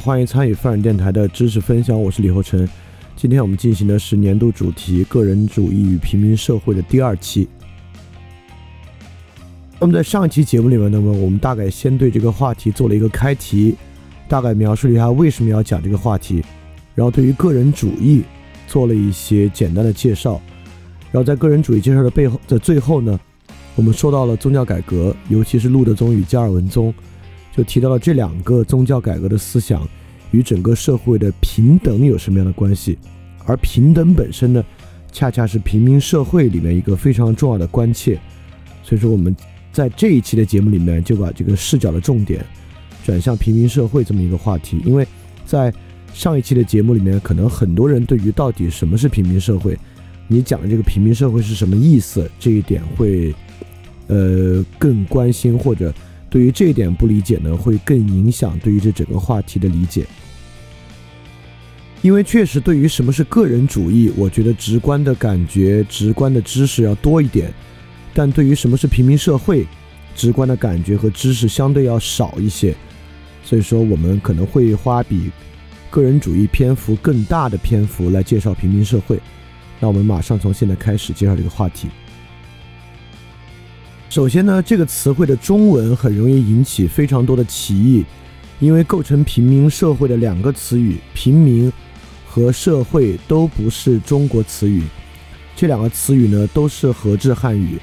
欢迎参与范人电台的知识分享，我是李厚成。今天我们进行的是年度主题“个人主义与平民社会”的第二期。那么在上一期节目里面，那么我们大概先对这个话题做了一个开题，大概描述了一下为什么要讲这个话题，然后对于个人主义做了一些简单的介绍，然后在个人主义介绍的背后的最后呢，我们说到了宗教改革，尤其是路德宗与加尔文宗。就提到了这两个宗教改革的思想与整个社会的平等有什么样的关系，而平等本身呢，恰恰是平民社会里面一个非常重要的关切。所以说，我们在这一期的节目里面就把这个视角的重点转向平民社会这么一个话题。因为在上一期的节目里面，可能很多人对于到底什么是平民社会，你讲的这个平民社会是什么意思这一点会呃更关心或者。对于这一点不理解呢，会更影响对于这整个话题的理解。因为确实，对于什么是个人主义，我觉得直观的感觉、直观的知识要多一点；但对于什么是平民社会，直观的感觉和知识相对要少一些。所以说，我们可能会花比个人主义篇幅更大的篇幅来介绍平民社会。那我们马上从现在开始介绍这个话题。首先呢，这个词汇的中文很容易引起非常多的歧义，因为构成平民社会的两个词语“平民”和“社会”都不是中国词语。这两个词语呢都是合制汉语，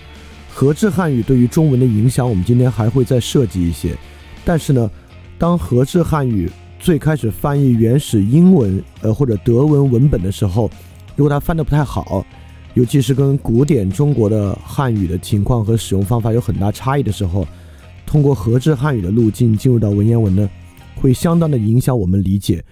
合制汉语对于中文的影响，我们今天还会再涉及一些。但是呢，当合制汉语最开始翻译原始英文呃或者德文文本的时候，如果它翻得不太好。尤其是跟古典中国的汉语的情况和使用方法有很大差异的时候，通过合制汉语的路径进入到文言文呢，会相当的影响我们理解。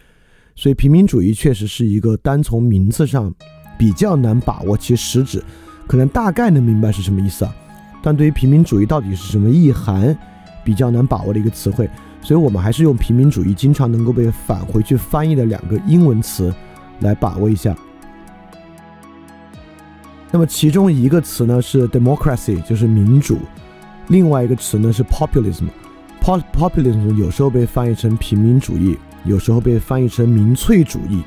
所以平民主义确实是一个单从名字上比较难把握其实质，可能大概能明白是什么意思啊，但对于平民主义到底是什么意涵，比较难把握的一个词汇。所以我们还是用平民主义经常能够被返回去翻译的两个英文词来把握一下。那么其中一个词呢是 democracy，就是民主；另外一个词呢是 populism，populism 有时候被翻译成平民主义，有时候被翻译成民粹主义。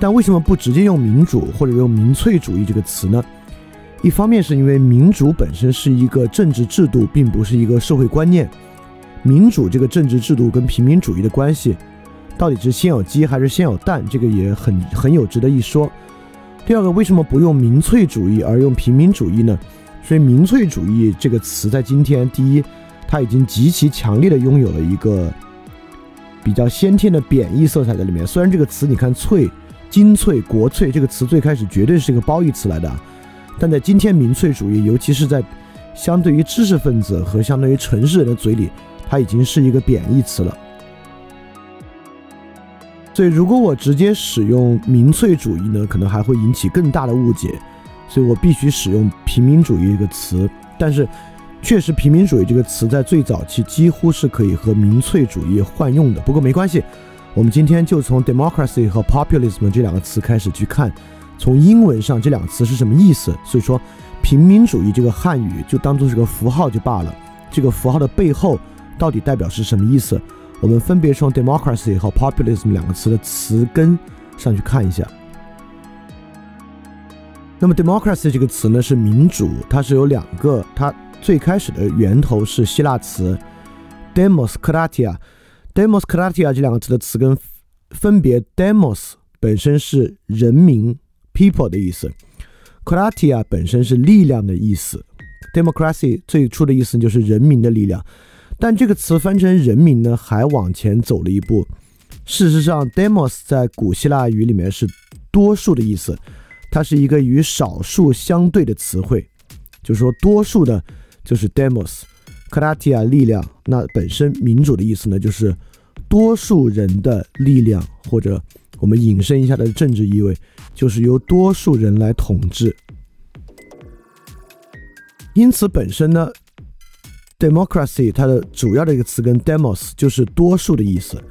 但为什么不直接用民主或者用民粹主义这个词呢？一方面是因为民主本身是一个政治制度，并不是一个社会观念。民主这个政治制度跟平民主义的关系，到底是先有鸡还是先有蛋？这个也很很有值得一说。第二个，为什么不用民粹主义而用平民主义呢？所以，民粹主义这个词在今天，第一，它已经极其强烈的拥有了一个比较先天的贬义色彩在里面。虽然这个词，你看“粹”、“精粹”、“国粹”这个词最开始绝对是一个褒义词来的，但在今天，民粹主义，尤其是在相对于知识分子和相对于城市人的嘴里，它已经是一个贬义词了。所以，如果我直接使用民粹主义呢，可能还会引起更大的误解。所以我必须使用平民主义这个词。但是，确实，平民主义这个词在最早期几乎是可以和民粹主义换用的。不过没关系，我们今天就从 democracy 和 populism 这两个词开始去看，从英文上这两个词是什么意思。所以说，平民主义这个汉语就当做是个符号就罢了。这个符号的背后到底代表是什么意思？我们分别从 democracy 和 populism 两个词的词根上去看一下。那么 democracy 这个词呢是民主，它是有两个，它最开始的源头是希腊词 demoskratia，demoskratia 这两个词的词根分别 demos 本身是人民 people 的意思，kratia 本身是力量的意思，democracy 最初的意思就是人民的力量。但这个词翻成人民呢，还往前走了一步。事实上，demos 在古希腊语里面是多数的意思，它是一个与少数相对的词汇，就是说多数的，就是 demos。kratia 力量，那本身民主的意思呢，就是多数人的力量，或者我们引申一下的政治意味，就是由多数人来统治。因此本身呢。Democracy 它的主要的一个词根 demos 就是多数的意思，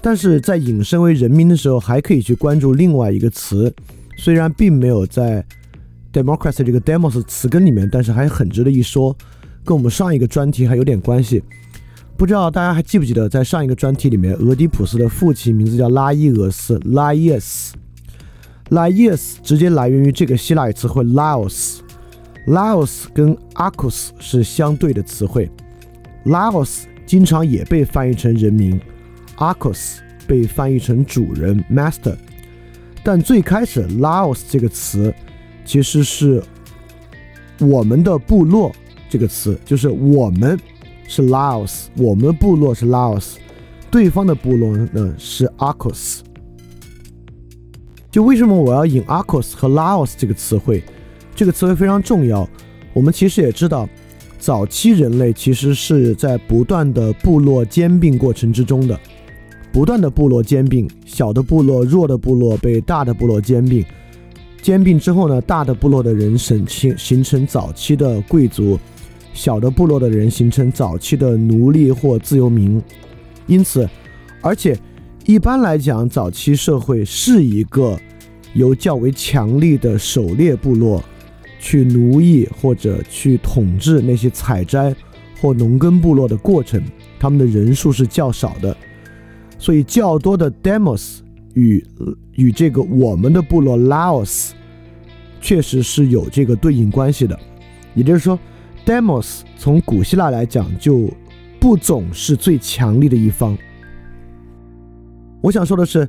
但是在引申为人民的时候，还可以去关注另外一个词，虽然并没有在 democracy 这个 demos 词根里面，但是还很值得一说，跟我们上一个专题还有点关系。不知道大家还记不记得，在上一个专题里面，俄狄浦斯的父亲名字叫拉伊俄斯 （Laius），Laius 直接来源于这个希腊语词汇 Laos。Laos 跟 Arcos 是相对的词汇，Laos 经常也被翻译成人民，Arcos 被翻译成主人 Master。但最开始 Laos 这个词其实是我们的部落这个词，就是我们是 Laos，我们部落是 Laos，对方的部落呢是 Arcos。就为什么我要引 Arcos 和 Laos 这个词汇？这个词汇非常重要。我们其实也知道，早期人类其实是在不断的部落兼并过程之中的，不断的部落兼并，小的部落、弱的部落被大的部落兼并，兼并之后呢，大的部落的人形形形成早期的贵族，小的部落的人形成早期的奴隶或自由民。因此，而且一般来讲，早期社会是一个由较为强力的狩猎部落。去奴役或者去统治那些采摘或农耕部落的过程，他们的人数是较少的，所以较多的 demos 与与这个我们的部落 Laos 确实是有这个对应关系的。也就是说，demos 从古希腊来讲就不总是最强力的一方。我想说的是，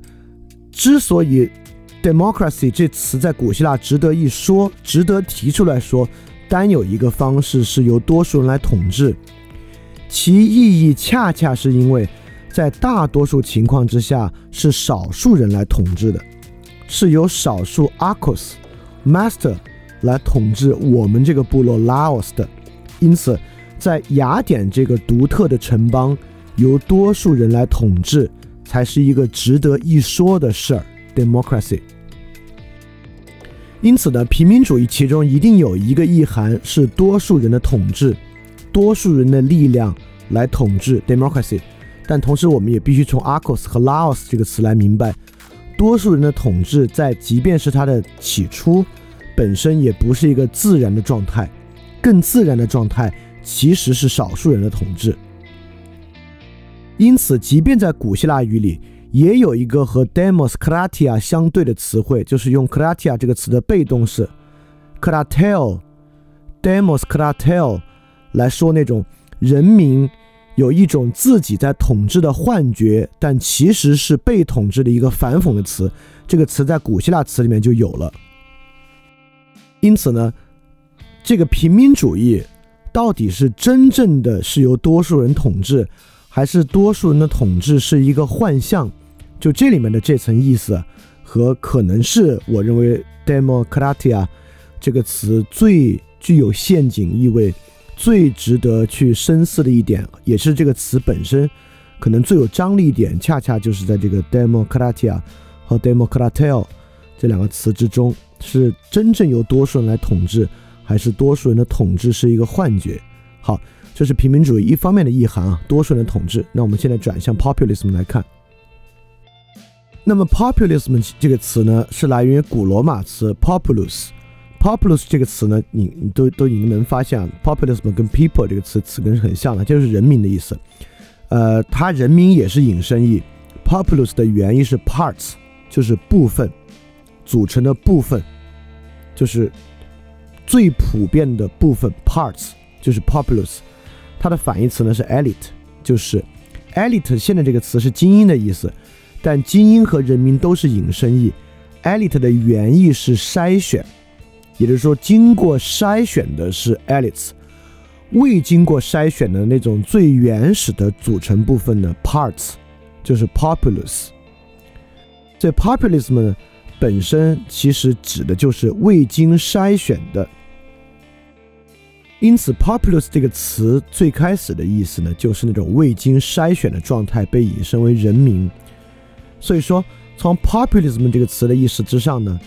之所以 democracy 这词在古希腊值得一说，值得提出来说，单有一个方式是由多数人来统治，其意义恰恰是因为在大多数情况之下是少数人来统治的，是由少数 arcos master 来统治我们这个部落 Laos 的，因此在雅典这个独特的城邦，由多数人来统治才是一个值得一说的事儿。democracy。因此呢，平民主义其中一定有一个意涵是多数人的统治，多数人的力量来统治 democracy。但同时，我们也必须从 arcos 和 laos 这个词来明白，多数人的统治在即便是它的起初，本身也不是一个自然的状态，更自然的状态其实是少数人的统治。因此，即便在古希腊语里。也有一个和 demos kratia 相对的词汇，就是用 kratia 这个词的被动式 kratel，demos kratel 来说那种人民有一种自己在统治的幻觉，但其实是被统治的一个反讽的词。这个词在古希腊词里面就有了。因此呢，这个平民主义到底是真正的是由多数人统治，还是多数人的统治是一个幻象？就这里面的这层意思，和可能是我认为 “democratia” 这个词最具有陷阱意味、最值得去深思的一点，也是这个词本身可能最有张力一点，恰恰就是在这个 “democratia” 和 “democratel” 这两个词之中，是真正由多数人来统治，还是多数人的统治是一个幻觉？好，这是平民主义一方面的意涵啊，多数人的统治。那我们现在转向 populism 来看。那么 populism 这个词呢，是来源于古罗马词 populus。populus 这个词呢，你你都都已经能发现，populism 跟 people 这个词词根是很像的，就是人民的意思。呃，它人民也是引申义。populus 的原意是 parts，就是部分组成的部分，就是最普遍的部分 parts，就是 populus。它的反义词呢是 elite，就是 elite 现在这个词是精英的意思。但精英和人民都是引申义，elite 的原意是筛选，也就是说，经过筛选的是 elites，未经过筛选的那种最原始的组成部分的 parts，就是 populace。这 populism 呢，本身其实指的就是未经筛选的，因此 populace 这个词最开始的意思呢，就是那种未经筛选的状态被引申为人民。所以说，从 populism 这个词的意思之上呢，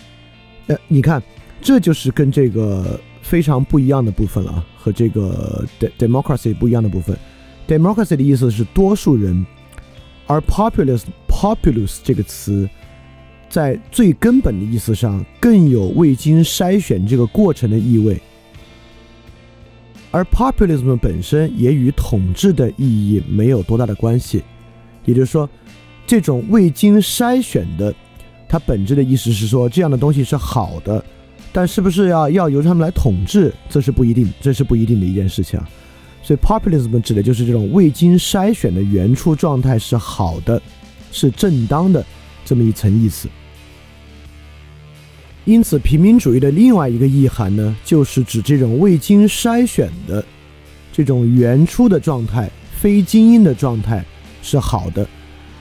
呃，你看，这就是跟这个非常不一样的部分了，和这个 democracy 不一样的部分。democracy 的意思是多数人，而 populist populus 这个词，在最根本的意思上更有未经筛选这个过程的意味。而 populism 本身也与统治的意义没有多大的关系，也就是说。这种未经筛选的，它本质的意思是说这样的东西是好的，但是不是要要由他们来统治，这是不一定，这是不一定的一件事情啊。所以 populism 指的就是这种未经筛选的原初状态是好的，是正当的这么一层意思。因此，平民主义的另外一个意涵呢，就是指这种未经筛选的这种原初的状态，非精英的状态是好的。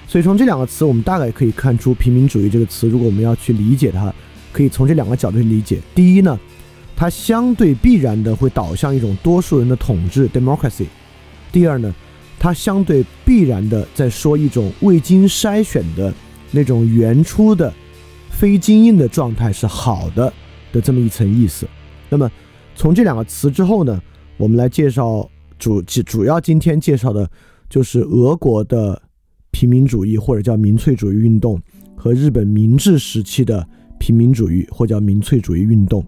所以从这两个词，我们大概可以看出平民主义这个词，如果我们要去理解它，可以从这两个角度去理解。第一呢，它相对必然的会导向一种多数人的统治 （democracy）。第二呢，它相对必然的在说一种未经筛选的那种原初的非精英的状态是好的的这么一层意思。那么从这两个词之后呢，我们来介绍主主要今天介绍的就是俄国的。平民主义或者叫民粹主义运动和日本明治时期的平民主义或叫民粹主义运动，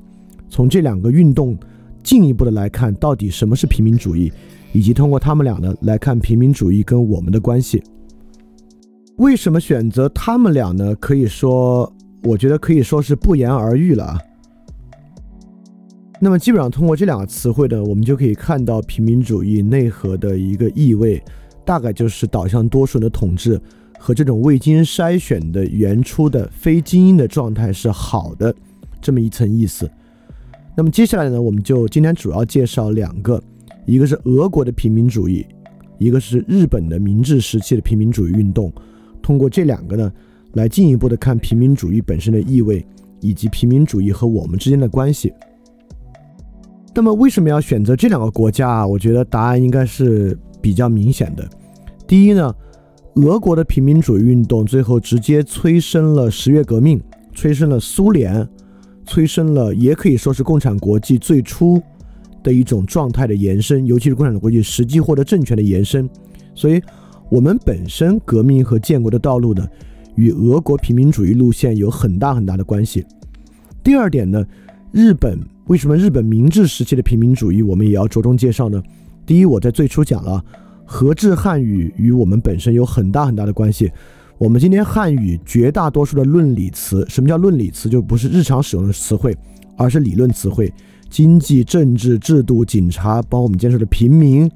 从这两个运动进一步的来看，到底什么是平民主义，以及通过他们俩呢来看平民主义跟我们的关系。为什么选择他们俩呢？可以说，我觉得可以说是不言而喻了啊。那么基本上通过这两个词汇呢，我们就可以看到平民主义内核的一个意味。大概就是导向多数人的统治和这种未经筛选的原初的非精英的状态是好的，这么一层意思。那么接下来呢，我们就今天主要介绍两个，一个是俄国的平民主义，一个是日本的明治时期的平民主义运动。通过这两个呢，来进一步的看平民主义本身的意味，以及平民主义和我们之间的关系。那么为什么要选择这两个国家啊？我觉得答案应该是比较明显的。第一呢，俄国的平民主义运动最后直接催生了十月革命，催生了苏联，催生了也可以说是共产国际最初的一种状态的延伸，尤其是共产国际实际获得政权的延伸。所以，我们本身革命和建国的道路呢，与俄国平民主义路线有很大很大的关系。第二点呢，日本为什么日本明治时期的平民主义我们也要着重介绍呢？第一，我在最初讲了。和制汉语与我们本身有很大很大的关系。我们今天汉语绝大多数的论理词，什么叫论理词？就不是日常使用的词汇，而是理论词汇。经济、政治、制度、警察，包括我们今天说的平民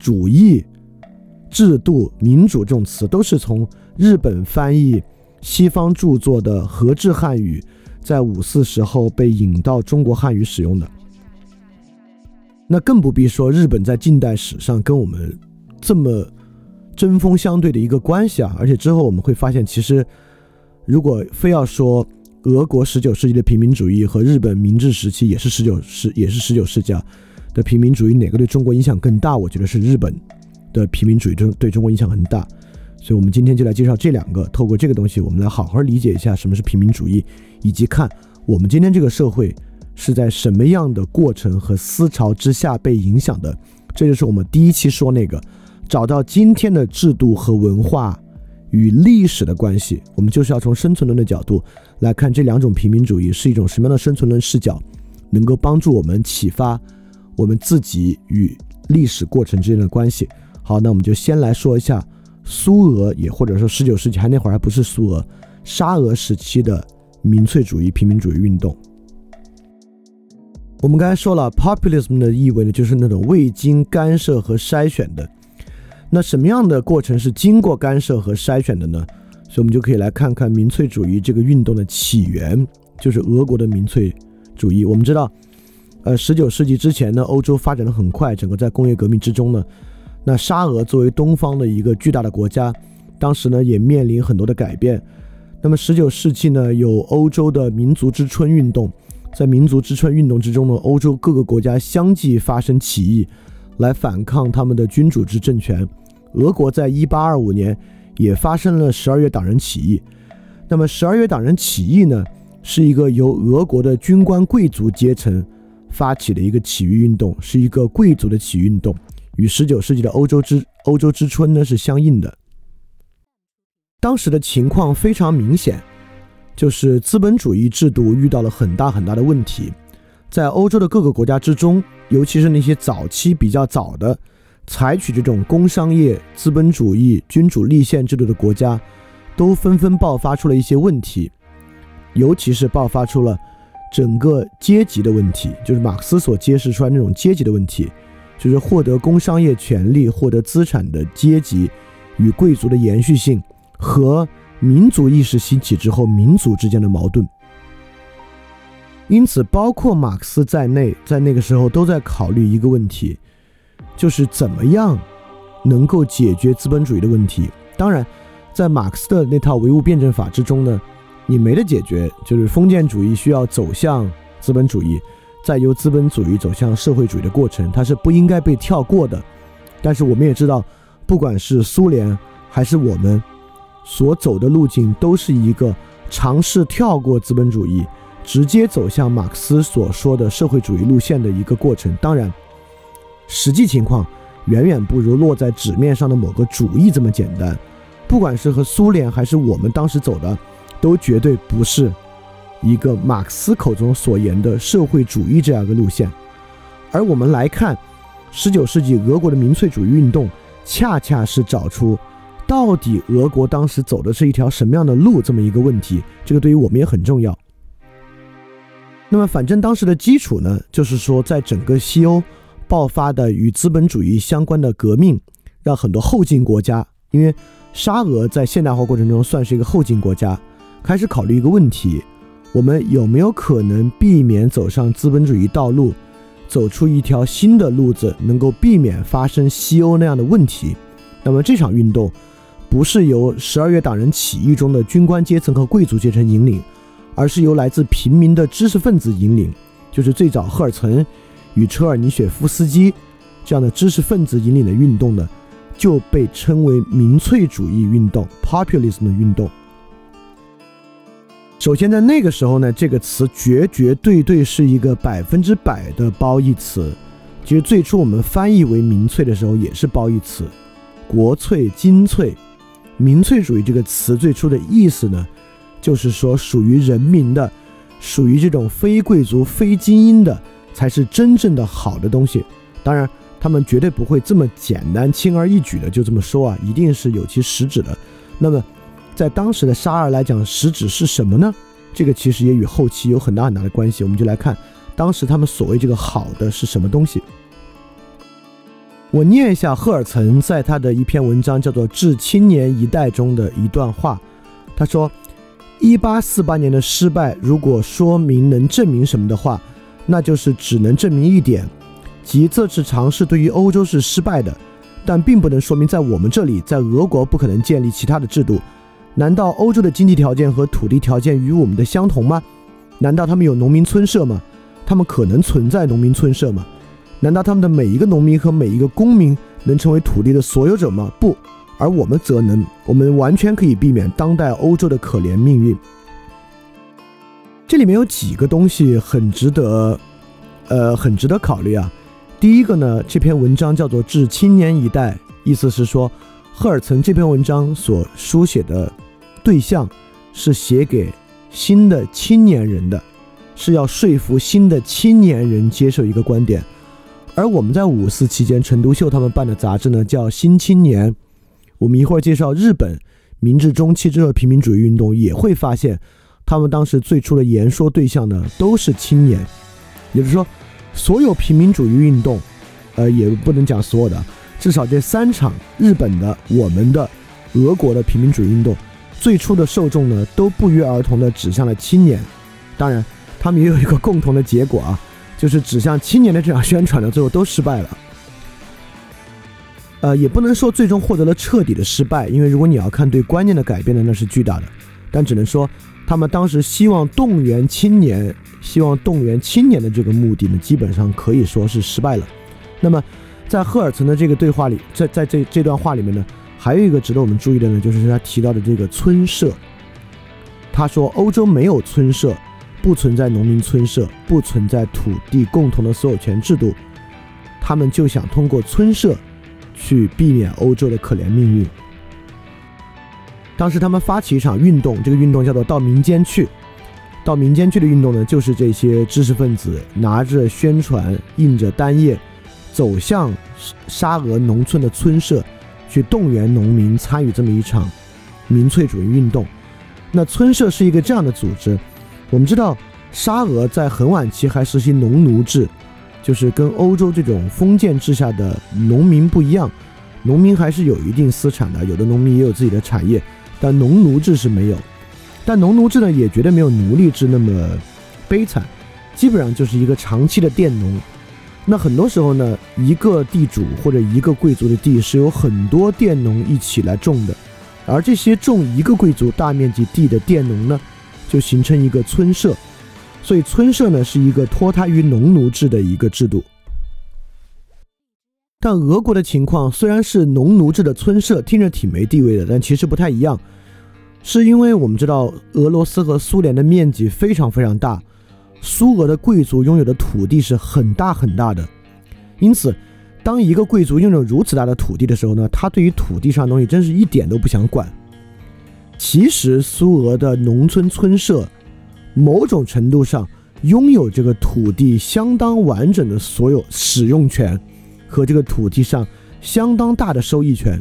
主义、制度、民主这种词，都是从日本翻译西方著作的和制汉语，在五四时候被引到中国汉语使用的。那更不必说日本在近代史上跟我们。这么针锋相对的一个关系啊，而且之后我们会发现，其实如果非要说俄国十九世纪的平民主义和日本明治时期也是十九世也是十九世纪啊的平民主义，哪个对中国影响更大？我觉得是日本的平民主义中对中国影响很大。所以，我们今天就来介绍这两个，透过这个东西，我们来好好理解一下什么是平民主义，以及看我们今天这个社会是在什么样的过程和思潮之下被影响的。这就是我们第一期说那个。找到今天的制度和文化与历史的关系。我们就是要从生存论的角度来看这两种平民主义是一种什么样的生存论视角，能够帮助我们启发我们自己与历史过程之间的关系。好，那我们就先来说一下苏俄，也或者说十九世纪还那会儿还不是苏俄，沙俄时期的民粹主义、平民主义运动。我们刚才说了，populism 的意味呢，就是那种未经干涉和筛选的。那什么样的过程是经过干涉和筛选的呢？所以我们就可以来看看民粹主义这个运动的起源，就是俄国的民粹主义。我们知道，呃，十九世纪之前呢，欧洲发展的很快，整个在工业革命之中呢，那沙俄作为东方的一个巨大的国家，当时呢也面临很多的改变。那么十九世纪呢，有欧洲的民族之春运动。在民族之春运动之中呢，欧洲各个国家相继发生起义，来反抗他们的君主制政权。俄国在一八二五年也发生了十二月党人起义。那么十二月党人起义呢，是一个由俄国的军官贵族阶层发起的一个起义运动，是一个贵族的起义运动，与十九世纪的欧洲之欧洲之春呢是相应的。当时的情况非常明显。就是资本主义制度遇到了很大很大的问题，在欧洲的各个国家之中，尤其是那些早期比较早的采取这种工商业资本主义君主立宪制度的国家，都纷纷爆发出了一些问题，尤其是爆发出了整个阶级的问题，就是马克思所揭示出来那种阶级的问题，就是获得工商业权利、获得资产的阶级与贵族的延续性和。民族意识兴起之后，民族之间的矛盾，因此，包括马克思在内，在那个时候都在考虑一个问题，就是怎么样能够解决资本主义的问题。当然，在马克思的那套唯物辩证法之中呢，你没得解决，就是封建主义需要走向资本主义，再由资本主义走向社会主义的过程，它是不应该被跳过的。但是，我们也知道，不管是苏联还是我们。所走的路径都是一个尝试跳过资本主义，直接走向马克思所说的社会主义路线的一个过程。当然，实际情况远远不如落在纸面上的某个主义这么简单。不管是和苏联还是我们当时走的，都绝对不是一个马克思口中所言的社会主义这样一个路线。而我们来看，十九世纪俄国的民粹主义运动，恰恰是找出。到底俄国当时走的是一条什么样的路？这么一个问题，这个对于我们也很重要。那么，反正当时的基础呢，就是说，在整个西欧爆发的与资本主义相关的革命，让很多后进国家，因为沙俄在现代化过程中算是一个后进国家，开始考虑一个问题：我们有没有可能避免走上资本主义道路，走出一条新的路子，能够避免发生西欧那样的问题？那么这场运动。不是由十二月党人起义中的军官阶层和贵族阶层引领，而是由来自平民的知识分子引领，就是最早赫尔岑与车尔尼雪夫斯基这样的知识分子引领的运动呢，就被称为民粹主义运动 （populism 的运动）。首先，在那个时候呢，这个词绝绝对对是一个百分之百的褒义词。其实最初我们翻译为民粹的时候也是褒义词，国粹、精粹。民粹主义这个词最初的意思呢，就是说属于人民的，属于这种非贵族、非精英的，才是真正的好的东西。当然，他们绝对不会这么简单、轻而易举的就这么说啊，一定是有其实质的。那么，在当时的沙尔来讲，实质是什么呢？这个其实也与后期有很大很大的关系。我们就来看当时他们所谓这个好的是什么东西。我念一下赫尔岑在他的一篇文章，叫做《致青年一代》中的一段话。他说：“一八四八年的失败，如果说明能证明什么的话，那就是只能证明一点，即这次尝试对于欧洲是失败的，但并不能说明在我们这里，在俄国不可能建立其他的制度。难道欧洲的经济条件和土地条件与我们的相同吗？难道他们有农民村社吗？他们可能存在农民村社吗？”难道他们的每一个农民和每一个公民能成为土地的所有者吗？不，而我们则能。我们完全可以避免当代欧洲的可怜命运。这里面有几个东西很值得，呃，很值得考虑啊。第一个呢，这篇文章叫做《致青年一代》，意思是说，赫尔岑这篇文章所书写的对象是写给新的青年人的，是要说服新的青年人接受一个观点。而我们在五四期间，陈独秀他们办的杂志呢叫《新青年》，我们一会儿介绍日本明治中期之后平民主义运动，也会发现他们当时最初的言说对象呢都是青年，也就是说，所有平民主义运动。呃，也不能讲所有的，至少这三场日本的、我们的、俄国的平民主义运动，最初的受众呢，都不约而同的指向了青年。当然，他们也有一个共同的结果啊，就是指向青年的这场宣传呢，最后都失败了。呃，也不能说最终获得了彻底的失败，因为如果你要看对观念的改变呢，那是巨大的。但只能说，他们当时希望动员青年、希望动员青年的这个目的呢，基本上可以说是失败了。那么，在赫尔岑的这个对话里，在在这这段话里面呢，还有一个值得我们注意的呢，就是他提到的这个村社。他说，欧洲没有村社，不存在农民村社，不存在土地共同的所有权制度，他们就想通过村社去避免欧洲的可怜命运。当时他们发起一场运动，这个运动叫做“到民间去”。到民间去的运动呢，就是这些知识分子拿着宣传，印着单页。走向沙俄农村的村社，去动员农民参与这么一场民粹主义运动。那村社是一个这样的组织。我们知道，沙俄在很晚期还实行农奴制，就是跟欧洲这种封建制下的农民不一样。农民还是有一定私产的，有的农民也有自己的产业，但农奴制是没有。但农奴制呢，也绝对没有奴隶制那么悲惨，基本上就是一个长期的佃农。那很多时候呢，一个地主或者一个贵族的地是有很多佃农一起来种的，而这些种一个贵族大面积地的佃农呢，就形成一个村社。所以村社呢是一个脱胎于农奴制的一个制度。但俄国的情况虽然是农奴制的村社，听着挺没地位的，但其实不太一样，是因为我们知道俄罗斯和苏联的面积非常非常大。苏俄的贵族拥有的土地是很大很大的，因此，当一个贵族拥有如此大的土地的时候呢，他对于土地上的东西真是一点都不想管。其实，苏俄的农村村社，某种程度上拥有这个土地相当完整的所有使用权和这个土地上相当大的收益权。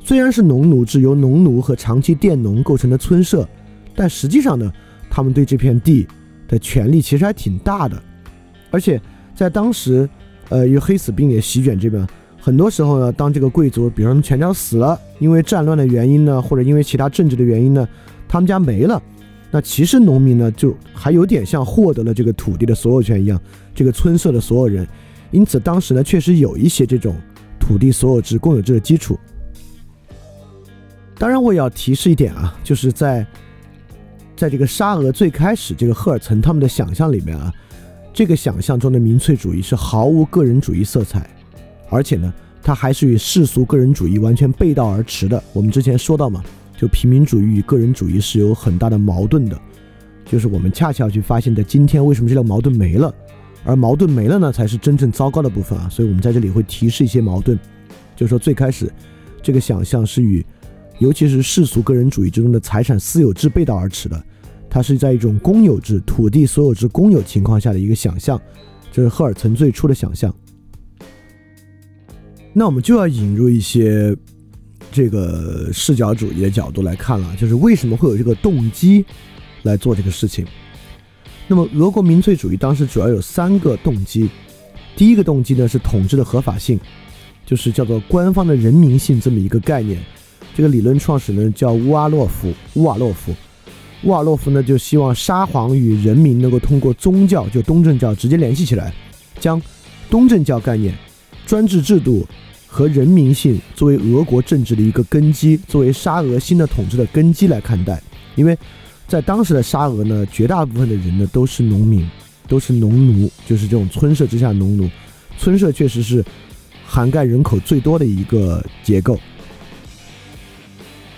虽然是农奴制，由农奴和长期佃农构成的村社，但实际上呢，他们对这片地。的权力其实还挺大的，而且在当时，呃，因为黑死病也席卷这边，很多时候呢，当这个贵族，比如说全家死了，因为战乱的原因呢，或者因为其他政治的原因呢，他们家没了，那其实农民呢，就还有点像获得了这个土地的所有权一样，这个村社的所有人，因此当时呢，确实有一些这种土地所有制、公有制的基础。当然，我也要提示一点啊，就是在。在这个沙俄最开始，这个赫尔岑他们的想象里面啊，这个想象中的民粹主义是毫无个人主义色彩，而且呢，它还是与世俗个人主义完全背道而驰的。我们之前说到嘛，就平民主义与个人主义是有很大的矛盾的，就是我们恰恰去发现，在今天为什么这个矛盾没了，而矛盾没了呢，才是真正糟糕的部分啊。所以我们在这里会提示一些矛盾，就是说最开始这个想象是与，尤其是世俗个人主义之中的财产私有制背道而驰的。它是在一种公有制、土地所有制公有情况下的一个想象，这是赫尔岑最初的想象。那我们就要引入一些这个视角主义的角度来看了，就是为什么会有这个动机来做这个事情？那么，俄国民粹主义当时主要有三个动机。第一个动机呢是统治的合法性，就是叫做官方的人民性这么一个概念。这个理论创始人叫乌阿洛夫，乌瓦洛夫。乌瓦洛夫呢，就希望沙皇与人民能够通过宗教，就东正教直接联系起来，将东正教概念、专制制度和人民性作为俄国政治的一个根基，作为沙俄新的统治的根基来看待。因为在当时的沙俄呢，绝大部分的人呢都是农民，都是农奴，就是这种村社之下农奴。村社确实是涵盖人口最多的一个结构。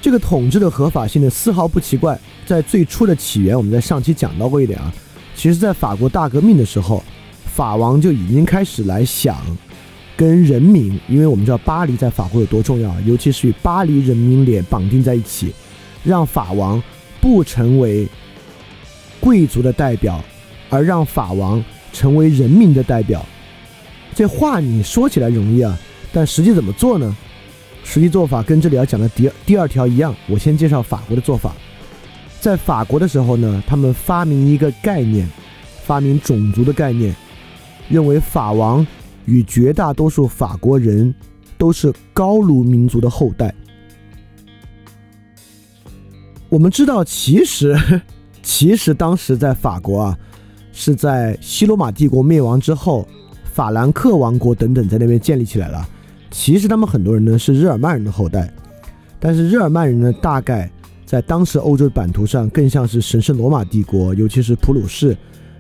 这个统治的合法性呢，丝毫不奇怪。在最初的起源，我们在上期讲到过一点啊。其实，在法国大革命的时候，法王就已经开始来想跟人民，因为我们知道巴黎在法国有多重要，尤其是与巴黎人民脸绑定在一起，让法王不成为贵族的代表，而让法王成为人民的代表。这话你说起来容易啊，但实际怎么做呢？实际做法跟这里要讲的第二第二条一样。我先介绍法国的做法。在法国的时候呢，他们发明一个概念，发明种族的概念，认为法王。与绝大多数法国人都是高卢民族的后代。我们知道，其实，其实当时在法国啊，是在西罗马帝国灭亡之后，法兰克王国等等在那边建立起来了。其实他们很多人呢是日耳曼人的后代，但是日耳曼人呢，大概在当时欧洲版图上更像是神圣罗马帝国，尤其是普鲁士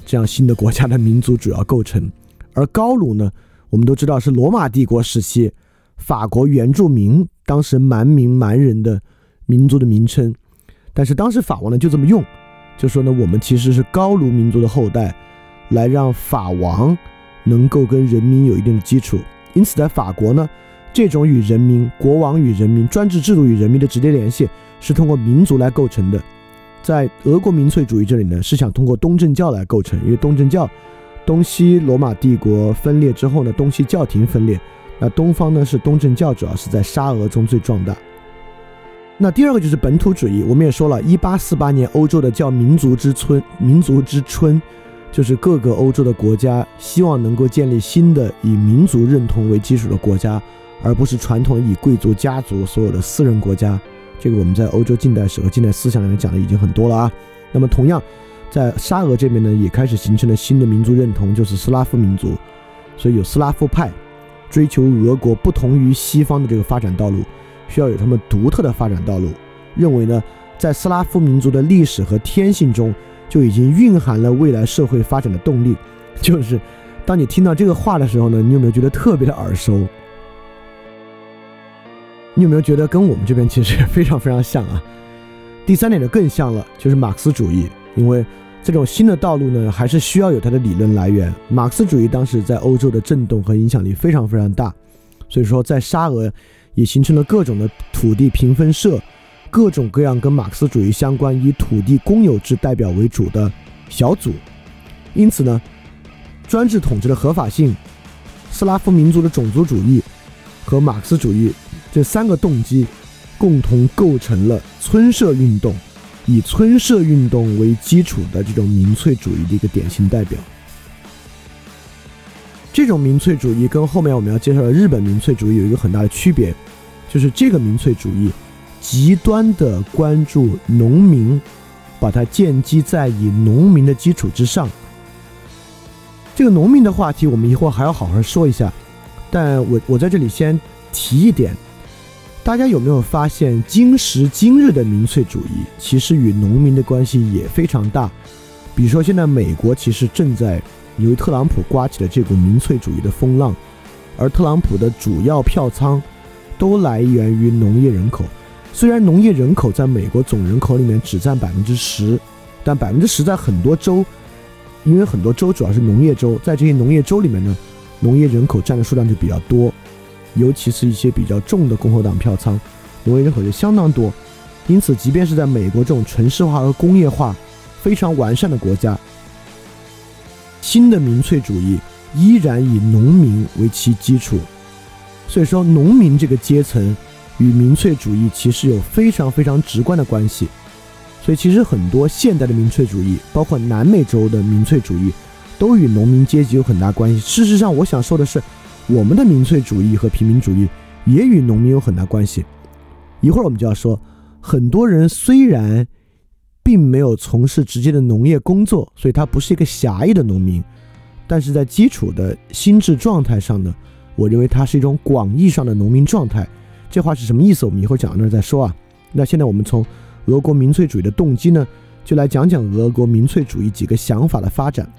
这样新的国家的民族主要构成，而高卢呢？我们都知道是罗马帝国时期法国原住民当时蛮民蛮人的民族的名称，但是当时法王呢就这么用，就说呢我们其实是高卢民族的后代，来让法王能够跟人民有一定的基础。因此在法国呢，这种与人民、国王与人民、专制制度与人民的直接联系是通过民族来构成的。在俄国民粹主义这里呢，是想通过东正教来构成，因为东正教。东西罗马帝国分裂之后呢，东西教廷分裂，那东方呢是东正教，主要是在沙俄中最壮大。那第二个就是本土主义，我们也说了，一八四八年欧洲的叫民族之春，民族之春，就是各个欧洲的国家希望能够建立新的以民族认同为基础的国家，而不是传统以贵族家族所有的私人国家。这个我们在欧洲近代史和近代思想里面讲的已经很多了啊。那么同样。在沙俄这边呢，也开始形成了新的民族认同，就是斯拉夫民族，所以有斯拉夫派，追求俄国不同于西方的这个发展道路，需要有他们独特的发展道路。认为呢，在斯拉夫民族的历史和天性中，就已经蕴含了未来社会发展的动力。就是当你听到这个话的时候呢，你有没有觉得特别的耳熟？你有没有觉得跟我们这边其实非常非常像啊？第三点就更像了，就是马克思主义，因为。这种新的道路呢，还是需要有它的理论来源。马克思主义当时在欧洲的震动和影响力非常非常大，所以说在沙俄也形成了各种的土地平分社，各种各样跟马克思主义相关、以土地公有制代表为主的小组。因此呢，专制统治的合法性、斯拉夫民族的种族主义和马克思主义这三个动机，共同构成了村社运动。以村社运动为基础的这种民粹主义的一个典型代表。这种民粹主义跟后面我们要介绍的日本民粹主义有一个很大的区别，就是这个民粹主义极端的关注农民，把它建基在以农民的基础之上。这个农民的话题我们一会儿还要好好说一下，但我我在这里先提一点。大家有没有发现，今时今日的民粹主义其实与农民的关系也非常大？比如说，现在美国其实正在由于特朗普刮起了这股民粹主义的风浪，而特朗普的主要票仓都来源于农业人口。虽然农业人口在美国总人口里面只占百分之十，但百分之十在很多州，因为很多州主要是农业州，在这些农业州里面呢，农业人口占的数量就比较多。尤其是一些比较重的共和党票仓，农业人口就相当多，因此，即便是在美国这种城市化和工业化非常完善的国家，新的民粹主义依然以农民为其基础。所以说，农民这个阶层与民粹主义其实有非常非常直观的关系。所以，其实很多现代的民粹主义，包括南美洲的民粹主义，都与农民阶级有很大关系。事实上，我想说的是。我们的民粹主义和平民主义也与农民有很大关系。一会儿我们就要说，很多人虽然并没有从事直接的农业工作，所以他不是一个狭义的农民，但是在基础的心智状态上呢，我认为他是一种广义上的农民状态。这话是什么意思？我们一会儿讲到那儿再说啊。那现在我们从俄国民粹主义的动机呢，就来讲讲俄国民粹主义几个想法的发展。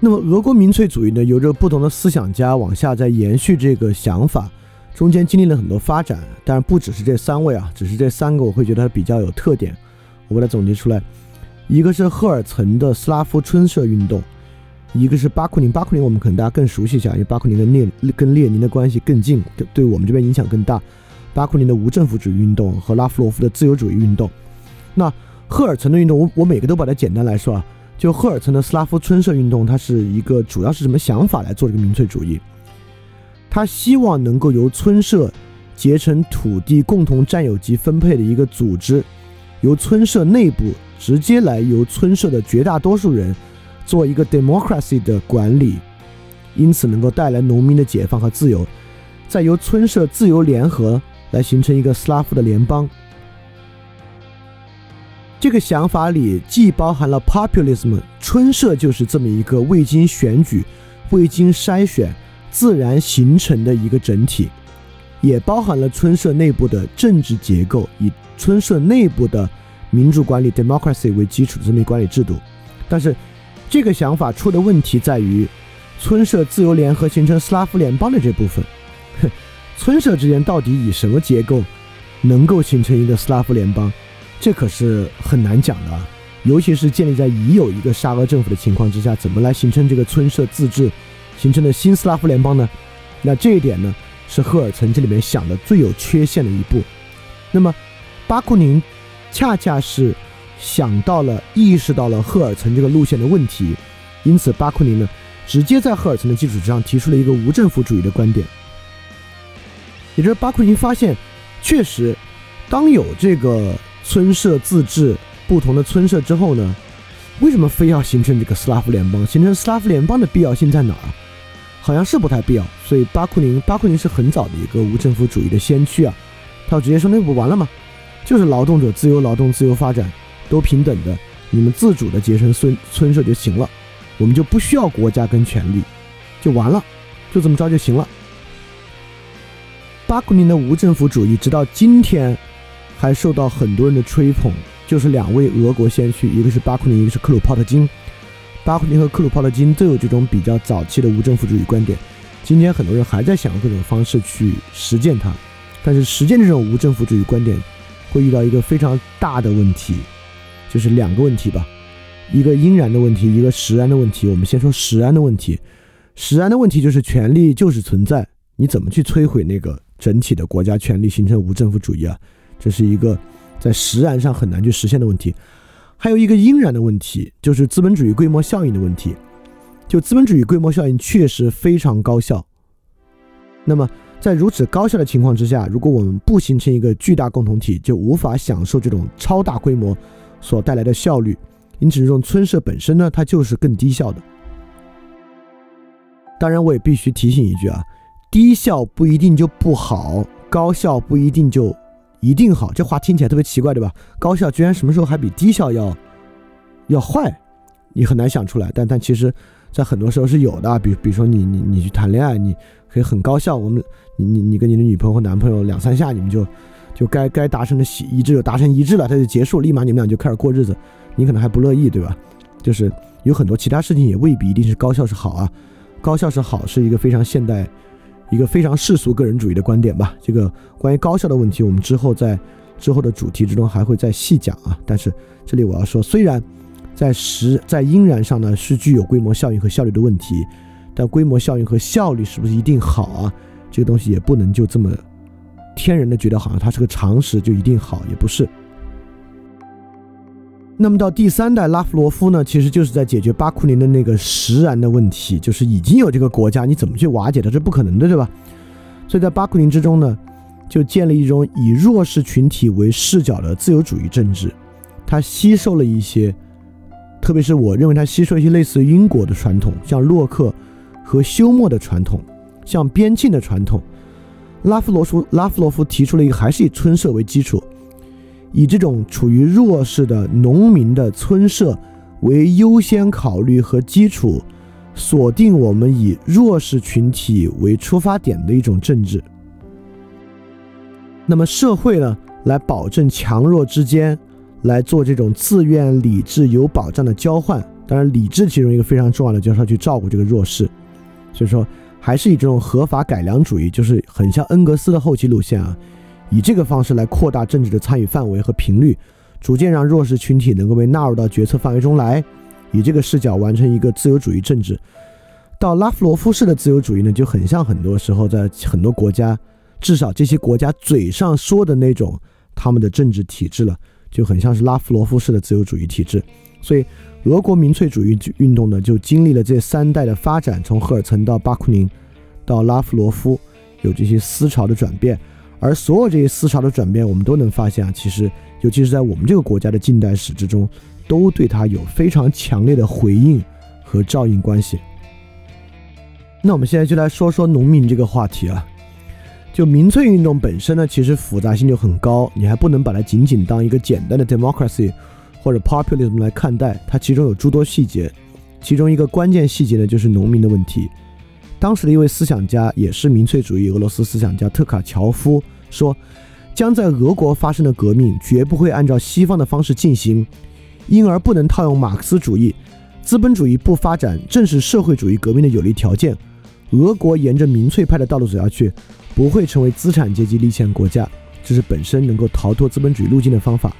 那么，俄国民粹主义呢，由着不同的思想家往下在延续这个想法，中间经历了很多发展，但是不只是这三位啊，只是这三个，我会觉得它比较有特点，我把它总结出来。一个是赫尔岑的斯拉夫春社运动，一个是巴库宁，巴库宁我们可能大家更熟悉一下，因为巴库宁跟列跟列宁的关系更近，对对我们这边影响更大。巴库宁的无政府主义运动和拉夫罗夫的自由主义运动。那赫尔岑的运动，我我每个都把它简单来说啊，就赫尔岑的斯拉夫春社运动，它是一个主要是什么想法来做这个民粹主义？他希望能够由村社结成土地共同占有及分配的一个组织，由村社内部直接来由村社的绝大多数人。做一个 democracy 的管理，因此能够带来农民的解放和自由，再由村社自由联合来形成一个斯拉夫的联邦。这个想法里既包含了 populism，村社就是这么一个未经选举、未经筛选、自然形成的一个整体，也包含了村社内部的政治结构，以村社内部的民主管理 democracy 为基础的这么一管理制度，但是。这个想法出的问题在于，村社自由联合形成斯拉夫联邦的这部分，村社之间到底以什么结构能够形成一个斯拉夫联邦？这可是很难讲的啊！尤其是建立在已有一个沙俄政府的情况之下，怎么来形成这个村社自治形成的新斯拉夫联邦呢？那这一点呢，是赫尔岑这里面想的最有缺陷的一步。那么，巴库宁恰恰是。想到了，意识到了赫尔岑这个路线的问题，因此巴库宁呢，直接在赫尔岑的基础之上提出了一个无政府主义的观点。也就是巴库宁发现，确实，当有这个村社自治不同的村社之后呢，为什么非要形成这个斯拉夫联邦？形成斯拉夫联邦的必要性在哪儿？好像是不太必要。所以巴库宁，巴库宁是很早的一个无政府主义的先驱啊，他直接说那不完了吗？就是劳动者自由劳动、自由发展。都平等的，你们自主的结成村村社就行了，我们就不需要国家跟权力，就完了，就这么着就行了。巴库宁的无政府主义直到今天还受到很多人的吹捧，就是两位俄国先驱，一个是巴库宁，一个是克鲁泡特金。巴库宁和克鲁泡特金都有这种比较早期的无政府主义观点，今天很多人还在想各种方式去实践它，但是实践这种无政府主义观点会遇到一个非常大的问题。就是两个问题吧，一个因然的问题，一个实然的问题。我们先说实然的问题。实然的问题就是权力就是存在，你怎么去摧毁那个整体的国家权力，形成无政府主义啊？这是一个在实然上很难去实现的问题。还有一个应然的问题，就是资本主义规模效应的问题。就资本主义规模效应确实非常高效。那么在如此高效的情况之下，如果我们不形成一个巨大共同体，就无法享受这种超大规模。所带来的效率，因此这种村社本身呢，它就是更低效的。当然，我也必须提醒一句啊，低效不一定就不好，高效不一定就一定好。这话听起来特别奇怪，对吧？高效居然什么时候还比低效要要坏？你很难想出来。但但其实，在很多时候是有的。比比如说你你你去谈恋爱，你可以很高效。我们你你你跟你的女朋友或男朋友两三下，你们就。就该该达成的一致就达成一致了，他就结束，立马你们俩就开始过日子，你可能还不乐意，对吧？就是有很多其他事情也未必一定是高效是好啊，高效是好是一个非常现代、一个非常世俗个人主义的观点吧。这个关于高效的问题，我们之后在之后的主题之中还会再细讲啊。但是这里我要说，虽然在实在应然上呢是具有规模效应和效率的问题，但规模效应和效率是不是一定好啊？这个东西也不能就这么。天然的觉得好像它是个常识就一定好，也不是。那么到第三代拉夫罗夫呢，其实就是在解决巴库宁的那个实然的问题，就是已经有这个国家，你怎么去瓦解它？这不可能的，对吧？所以在巴库宁之中呢，就建立一种以弱势群体为视角的自由主义政治。它吸收了一些，特别是我认为它吸收一些类似于英国的传统，像洛克和休谟的传统，像边沁的传统。拉夫罗夫拉夫罗夫提出了一个，还是以村社为基础，以这种处于弱势的农民的村社为优先考虑和基础，锁定我们以弱势群体为出发点的一种政治。那么社会呢，来保证强弱之间来做这种自愿、理智、有保障的交换。当然，理智其中一个非常重要的就是要去照顾这个弱势。所以说。还是以这种合法改良主义，就是很像恩格斯的后期路线啊，以这个方式来扩大政治的参与范围和频率，逐渐让弱势群体能够被纳入到决策范围中来，以这个视角完成一个自由主义政治。到拉夫罗夫式的自由主义呢，就很像很多时候在很多国家，至少这些国家嘴上说的那种他们的政治体制了，就很像是拉夫罗夫式的自由主义体制。所以，俄国民粹主义运动呢，就经历了这三代的发展，从赫尔岑到巴库宁，到拉夫罗夫，有这些思潮的转变。而所有这些思潮的转变，我们都能发现啊，其实，尤其是在我们这个国家的近代史之中，都对它有非常强烈的回应和照应关系。那我们现在就来说说农民这个话题啊。就民粹运动本身呢，其实复杂性就很高，你还不能把它仅仅当一个简单的 democracy 或者 populism 来看待，它其中有诸多细节。其中一个关键细节呢，就是农民的问题。当时的一位思想家，也是民粹主义俄罗斯思想家特卡乔夫说，将在俄国发生的革命绝不会按照西方的方式进行，因而不能套用马克思主义。资本主义不发展，正是社会主义革命的有利条件。俄国沿着民粹派的道路走下去，不会成为资产阶级立宪国家，这是本身能够逃脱资本主义路径的方法。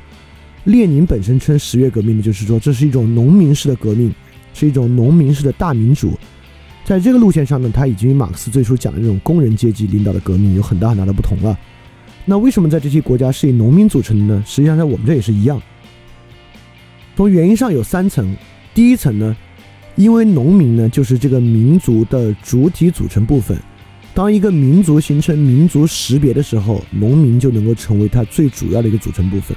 列宁本身称十月革命的就是说，这是一种农民式的革命，是一种农民式的大民主。在这个路线上呢，它已经与马克思最初讲的这种工人阶级领导的革命有很大很大的不同了。那为什么在这些国家是以农民组成的呢？实际上在我们这也是一样。从原因上有三层，第一层呢，因为农民呢就是这个民族的主体组成部分。当一个民族形成民族识别的时候，农民就能够成为它最主要的一个组成部分。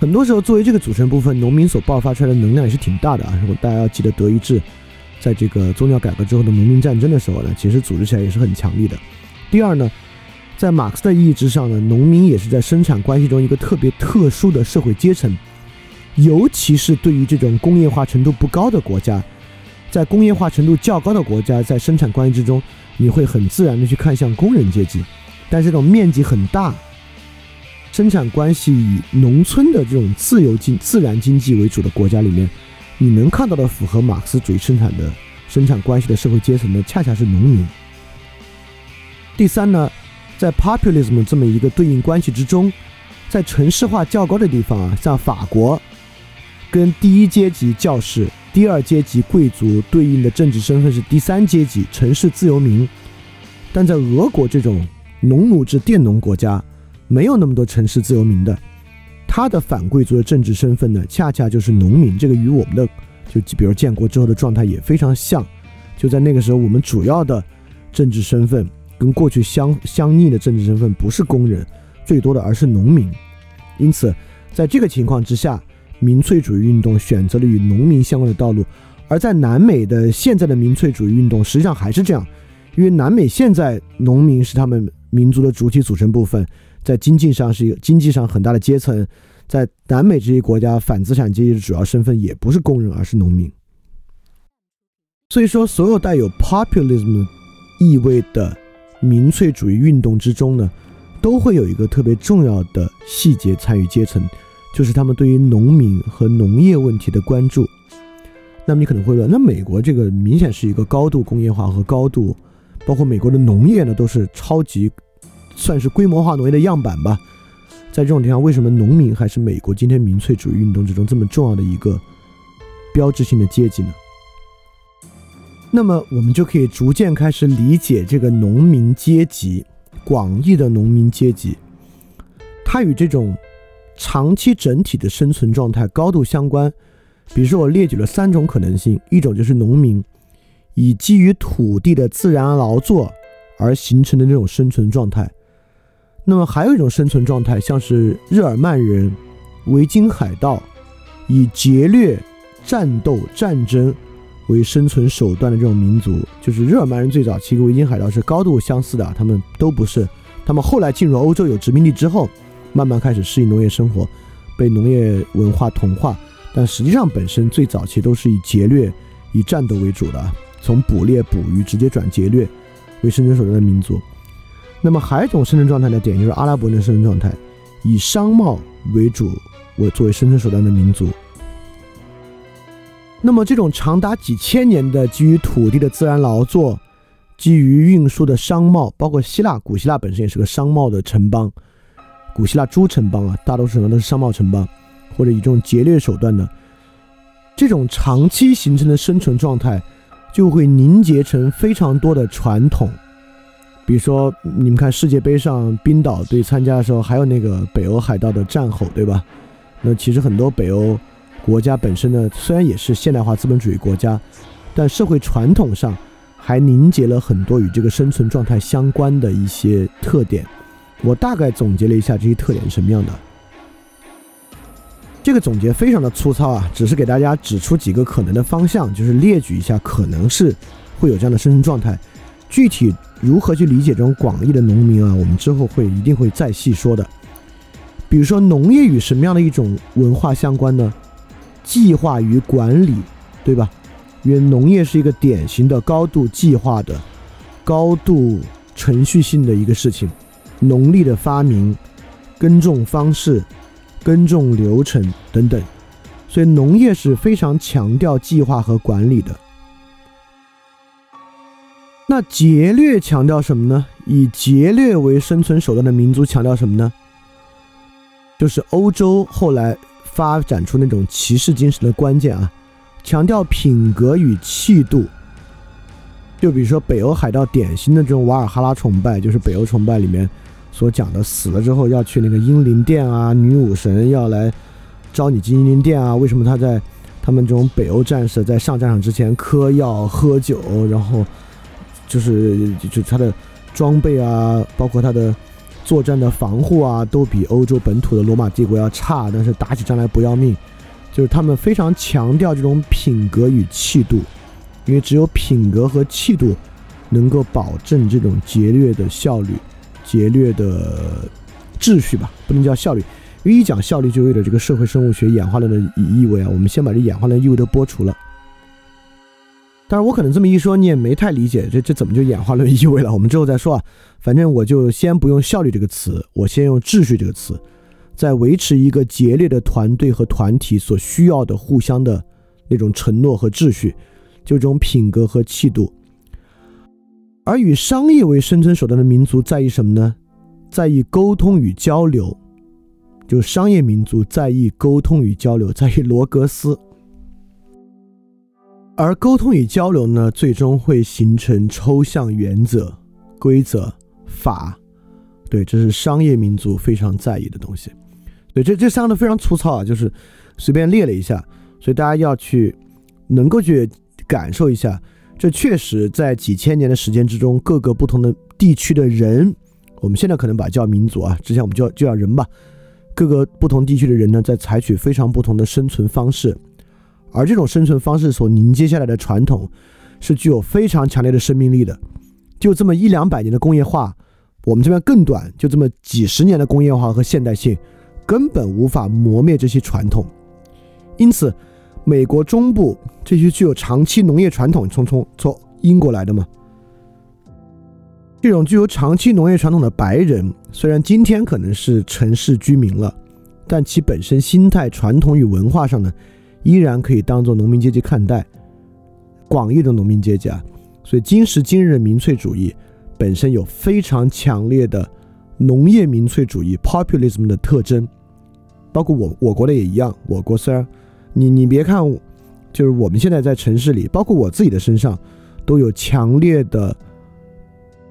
很多时候，作为这个组成部分，农民所爆发出来的能量也是挺大的啊。如果大家要记得德意志。在这个宗教改革之后的农民战争的时候呢，其实组织起来也是很强力的。第二呢，在马克思的意义之上呢，农民也是在生产关系中一个特别特殊的社会阶层，尤其是对于这种工业化程度不高的国家，在工业化程度较高的国家，在生产关系之中，你会很自然的去看向工人阶级。但是这种面积很大，生产关系以农村的这种自由经自然经济为主的国家里面。你能看到的符合马克思主义生产的生产关系的社会阶层呢，恰恰是农民。第三呢，在 populism 这么一个对应关系之中，在城市化较高的地方啊，像法国，跟第一阶级教士、第二阶级贵族对应的政治身份是第三阶级城市自由民。但在俄国这种农奴制佃农国家，没有那么多城市自由民的。他的反贵族的政治身份呢，恰恰就是农民。这个与我们的，就比如建国之后的状态也非常像。就在那个时候，我们主要的政治身份跟过去相相逆的政治身份不是工人，最多的而是农民。因此，在这个情况之下，民粹主义运动选择了与农民相关的道路。而在南美的现在的民粹主义运动，实际上还是这样，因为南美现在农民是他们民族的主体组成部分。在经济上是一个经济上很大的阶层，在南美这些国家，反资产阶级的主要身份也不是工人，而是农民。所以说，所有带有 populism 意味的民粹主义运动之中呢，都会有一个特别重要的细节参与阶层，就是他们对于农民和农业问题的关注。那么你可能会问，那美国这个明显是一个高度工业化和高度，包括美国的农业呢，都是超级。算是规模化农业的样板吧。在这种情况，为什么农民还是美国今天民粹主义运动之中这么重要的一个标志性的阶级呢？那么，我们就可以逐渐开始理解这个农民阶级，广义的农民阶级，它与这种长期整体的生存状态高度相关。比如说，我列举了三种可能性：一种就是农民以基于土地的自然劳作而形成的那种生存状态。那么还有一种生存状态，像是日耳曼人、维京海盗，以劫掠、战斗、战争为生存手段的这种民族，就是日耳曼人最早期跟维京海盗是高度相似的。他们都不是，他们后来进入欧洲有殖民地之后，慢慢开始适应农业生活，被农业文化同化。但实际上本身最早期都是以劫掠、以战斗为主的，从捕猎捕鱼直接转劫掠为生存手段的民族。那么还有一种生存状态的点，就是阿拉伯人的生存状态，以商贸为主为作为生存手段的民族。那么这种长达几千年的基于土地的自然劳作，基于运输的商贸，包括希腊，古希腊本身也是个商贸的城邦，古希腊诸城邦啊，大多数城邦都是商贸城邦，或者以这种劫掠手段的，这种长期形成的生存状态，就会凝结成非常多的传统。比如说，你们看世界杯上冰岛队参加的时候，还有那个北欧海盗的战吼，对吧？那其实很多北欧国家本身呢，虽然也是现代化资本主义国家，但社会传统上还凝结了很多与这个生存状态相关的一些特点。我大概总结了一下这些特点是什么样的。这个总结非常的粗糙啊，只是给大家指出几个可能的方向，就是列举一下可能是会有这样的生存状态。具体如何去理解这种广义的农民啊，我们之后会一定会再细说的。比如说，农业与什么样的一种文化相关呢？计划与管理，对吧？因为农业是一个典型的高度计划的、高度程序性的一个事情。农历的发明、耕种方式、耕种流程等等，所以农业是非常强调计划和管理的。那劫掠强调什么呢？以劫掠为生存手段的民族强调什么呢？就是欧洲后来发展出那种骑士精神的关键啊，强调品格与气度。就比如说北欧海盗典型的这种瓦尔哈拉崇拜，就是北欧崇拜里面所讲的，死了之后要去那个英灵殿啊，女武神要来招你进英灵殿啊。为什么他在他们这种北欧战士在上战场之前嗑药喝酒，然后？就是就他的装备啊，包括他的作战的防护啊，都比欧洲本土的罗马帝国要差。但是打起仗来不要命，就是他们非常强调这种品格与气度，因为只有品格和气度能够保证这种劫掠的效率、劫掠的秩序吧，不能叫效率，因为一讲效率就有点这个社会生物学演化论的意味啊。我们先把这演化论意味都剥除了。但是我可能这么一说，你也没太理解，这这怎么就演化论意味了？我们之后再说啊。反正我就先不用效率这个词，我先用秩序这个词，在维持一个节烈的团队和团体所需要的互相的那种承诺和秩序，就这种品格和气度。而以商业为生存手段的民族在意什么呢？在意沟通与交流，就商业民族在意沟通与交流，在意罗格斯。而沟通与交流呢，最终会形成抽象原则、规则、法。对，这是商业民族非常在意的东西。对，这这三个都非常粗糙啊，就是随便列了一下。所以大家要去能够去感受一下，这确实在几千年的时间之中，各个不同的地区的人，我们现在可能把叫民族啊，之前我们叫就叫人吧。各个不同地区的人呢，在采取非常不同的生存方式。而这种生存方式所凝结下来的传统，是具有非常强烈的生命力的。就这么一两百年的工业化，我们这边更短，就这么几十年的工业化和现代性，根本无法磨灭这些传统。因此，美国中部这些具有长期农业传统，从从从英国来的嘛，这种具有长期农业传统的白人，虽然今天可能是城市居民了，但其本身心态、传统与文化上呢？依然可以当做农民阶级看待，广义的农民阶级啊，所以今时今日的民粹主义本身有非常强烈的农业民粹主义 （populism） 的特征，包括我我国的也一样。我国虽然你你别看，就是我们现在在城市里，包括我自己的身上，都有强烈的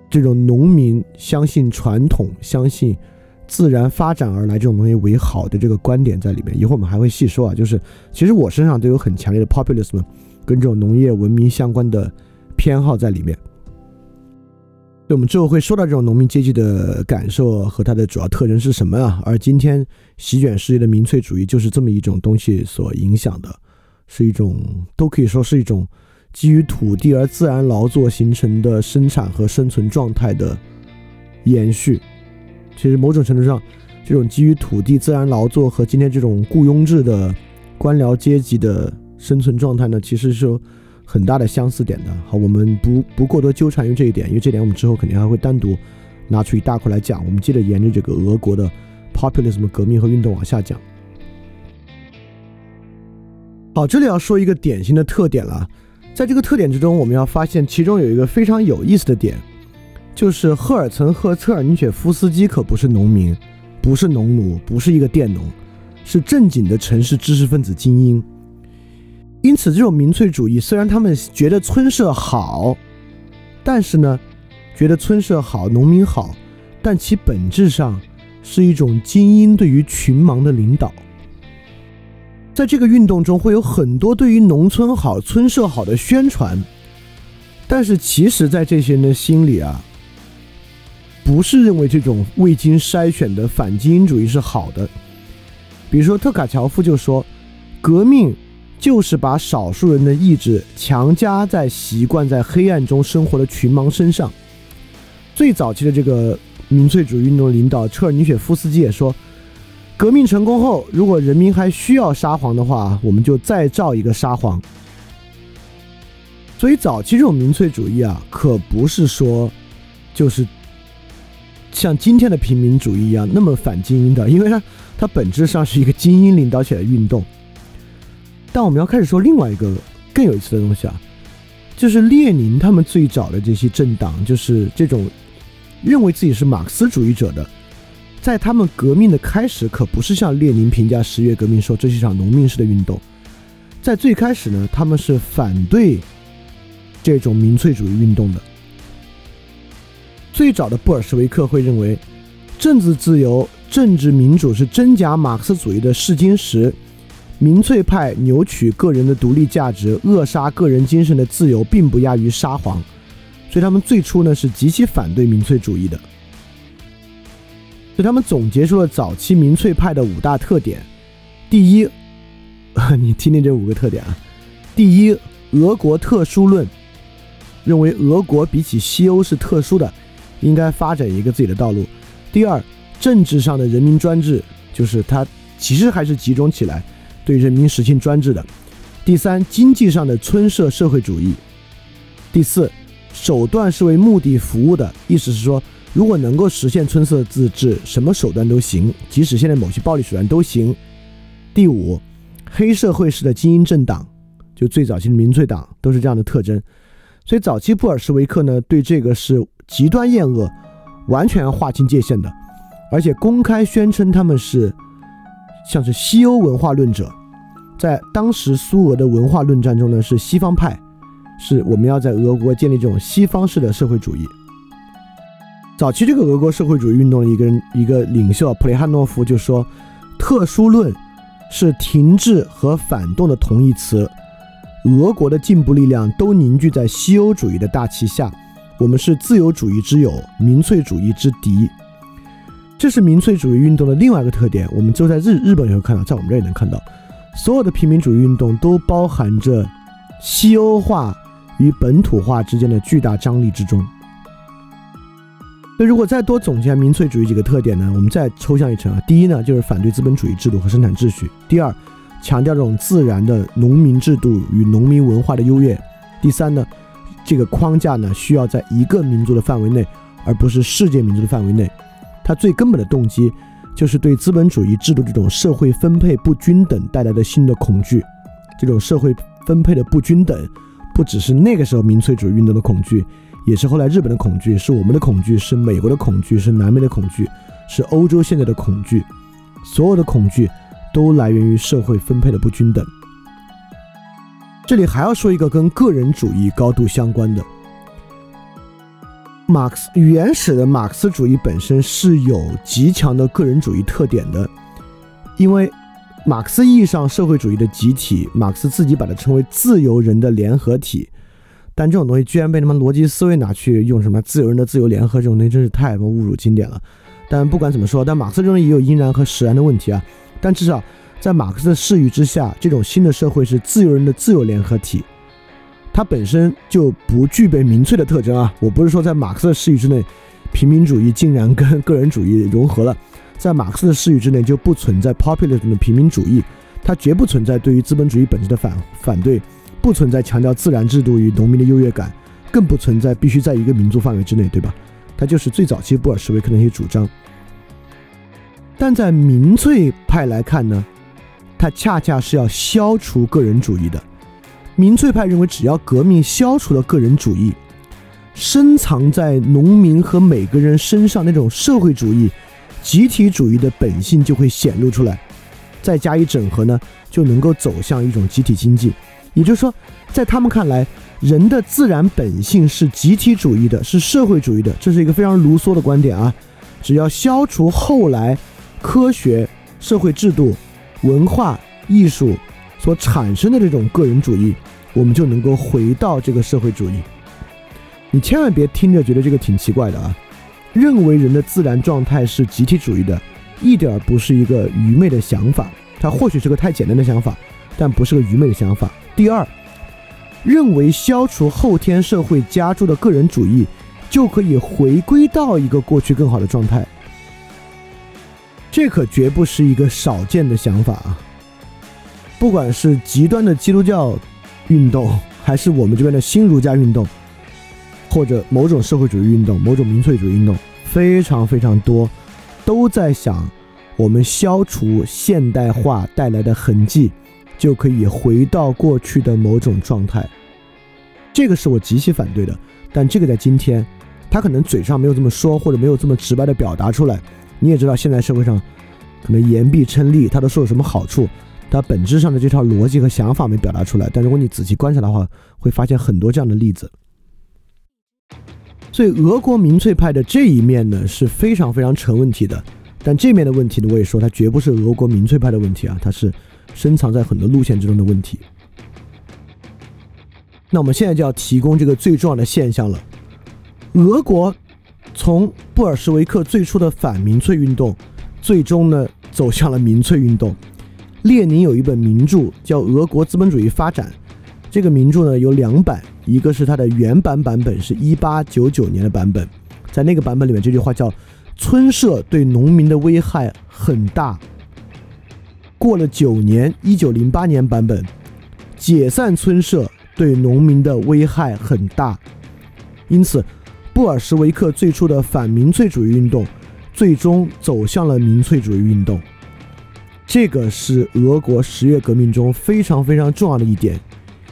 这种农民相信传统、相信。自然发展而来这种东西为好的这个观点在里面，一会儿我们还会细说啊。就是其实我身上都有很强烈的 populism，跟这种农业文明相关的偏好在里面。对我们之后会说到这种农民阶级的感受和它的主要特征是什么啊？而今天席卷世界的民粹主义就是这么一种东西所影响的，是一种都可以说是一种基于土地而自然劳作形成的生产和生存状态的延续。其实某种程度上，这种基于土地自然劳作和今天这种雇佣制的官僚阶级的生存状态呢，其实是有很大的相似点的。好，我们不不过多纠缠于这一点，因为这点我们之后肯定还会单独拿出一大块来讲。我们接着沿着这个俄国的 populism 革命和运动往下讲。好，这里要说一个典型的特点了，在这个特点之中，我们要发现其中有一个非常有意思的点。就是赫尔岑赫策尔尼雪夫斯基可不是农民，不是农奴，不是一个佃农，是正经的城市知识分子精英。因此，这种民粹主义虽然他们觉得村社好，但是呢，觉得村社好、农民好，但其本质上是一种精英对于群盲的领导。在这个运动中，会有很多对于农村好、村社好的宣传，但是其实，在这些人的心里啊，不是认为这种未经筛选的反精英主义是好的。比如说，特卡乔夫就说，革命就是把少数人的意志强加在习惯在黑暗中生活的群盲身上。最早期的这个民粹主义运动领导车尔尼雪夫斯基也说。革命成功后，如果人民还需要沙皇的话，我们就再造一个沙皇。所以早期这种民粹主义啊，可不是说就是像今天的平民主义一样那么反精英的，因为它它本质上是一个精英领导起来的运动。但我们要开始说另外一个更有意思的东西啊，就是列宁他们最早的这些政党，就是这种认为自己是马克思主义者的。在他们革命的开始，可不是像列宁评价十月革命说这是一场农民式的运动。在最开始呢，他们是反对这种民粹主义运动的。最早的布尔什维克会认为，政治自由、政治民主是真假马克思主义的试金石。民粹派扭曲个人的独立价值，扼杀个人精神的自由，并不亚于沙皇。所以他们最初呢是极其反对民粹主义的。所以他们总结出了早期民粹派的五大特点。第一，你听听这五个特点啊。第一，俄国特殊论，认为俄国比起西欧是特殊的，应该发展一个自己的道路。第二，政治上的人民专制，就是它其实还是集中起来对人民实行专制的。第三，经济上的村社社会主义。第四，手段是为目的服务的，意思是说。如果能够实现村社自治，什么手段都行，即使现在某些暴力手段都行。第五，黑社会式的精英政党，就最早期的民粹党都是这样的特征。所以早期布尔什维克呢，对这个是极端厌恶，完全划清界限的，而且公开宣称他们是像是西欧文化论者，在当时苏俄的文化论战中呢，是西方派，是我们要在俄国建立这种西方式的社会主义。早期这个俄国社会主义运动的一个人一个领袖普雷汉诺夫就说：“特殊论是停滞和反动的同义词。俄国的进步力量都凝聚在西欧主义的大旗下。我们是自由主义之友，民粹主义之敌。这是民粹主义运动的另外一个特点。我们就在日日本也会看到，在我们这也能看到，所有的平民主义运动都包含着西欧化与本土化之间的巨大张力之中。”那如果再多总结民粹主义几个特点呢？我们再抽象一层啊。第一呢，就是反对资本主义制度和生产秩序；第二，强调这种自然的农民制度与农民文化的优越；第三呢，这个框架呢需要在一个民族的范围内，而不是世界民族的范围内。它最根本的动机就是对资本主义制度这种社会分配不均等带来的新的恐惧。这种社会分配的不均等，不只是那个时候民粹主义运动的恐惧。也是后来日本的恐惧，是我们的恐惧，是美国的恐惧，是南美的恐惧，是欧洲现在的恐惧。所有的恐惧都来源于社会分配的不均等。这里还要说一个跟个人主义高度相关的，马克思原始的马克思主义本身是有极强的个人主义特点的，因为马克思意义上社会主义的集体，马克思自己把它称为自由人的联合体。但这种东西居然被他们逻辑思维拿去用什么自由人的自由联合这种东西，真是太他妈侮辱经典了。但不管怎么说，但马克思中也有因然和实然的问题啊。但至少在马克思的视域之下，这种新的社会是自由人的自由联合体，它本身就不具备民粹的特征啊。我不是说在马克思的视域之内，平民主义竟然跟个人主义融合了，在马克思的视域之内就不存在 populism 的平民主义，它绝不存在对于资本主义本质的反反对。不存在强调自然制度与农民的优越感，更不存在必须在一个民族范围之内，对吧？它就是最早期布尔什维克的一些主张。但在民粹派来看呢，它恰恰是要消除个人主义的。民粹派认为，只要革命消除了个人主义，深藏在农民和每个人身上那种社会主义、集体主义的本性就会显露出来，再加以整合呢，就能够走向一种集体经济。也就是说，在他们看来，人的自然本性是集体主义的，是社会主义的，这是一个非常卢梭的观点啊。只要消除后来科学、社会制度、文化艺术所产生的这种个人主义，我们就能够回到这个社会主义。你千万别听着觉得这个挺奇怪的啊！认为人的自然状态是集体主义的，一点不是一个愚昧的想法。它或许是个太简单的想法，但不是个愚昧的想法。第二，认为消除后天社会加注的个人主义。就可以回归到一个过去更好的状态，这可绝不是一个少见的想法啊！不管是极端的基督教运动，还是我们这边的新儒家运动，或者某种社会主义运动、某种民粹主义运动，非常非常多，都在想我们消除现代化带来的痕迹，就可以回到过去的某种状态。这个是我极其反对的，但这个在今天。他可能嘴上没有这么说，或者没有这么直白的表达出来。你也知道，现在社会上可能言必称利，他都说有什么好处？他本质上的这套逻辑和想法没表达出来。但如果你仔细观察的话，会发现很多这样的例子。所以，俄国民粹派的这一面呢是非常非常成问题的。但这面的问题呢，我也说它绝不是俄国民粹派的问题啊，它是深藏在很多路线之中的问题。那我们现在就要提供这个最重要的现象了。俄国从布尔什维克最初的反民粹运动，最终呢走向了民粹运动。列宁有一本名著叫《俄国资本主义发展》，这个名著呢有两版，一个是它的原版版本，是一八九九年的版本，在那个版本里面这句话叫“村社对农民的危害很大”。过了九年，一九零八年版本，解散村社对农民的危害很大，因此。布尔什维克最初的反民粹主义运动，最终走向了民粹主义运动。这个是俄国十月革命中非常非常重要的一点。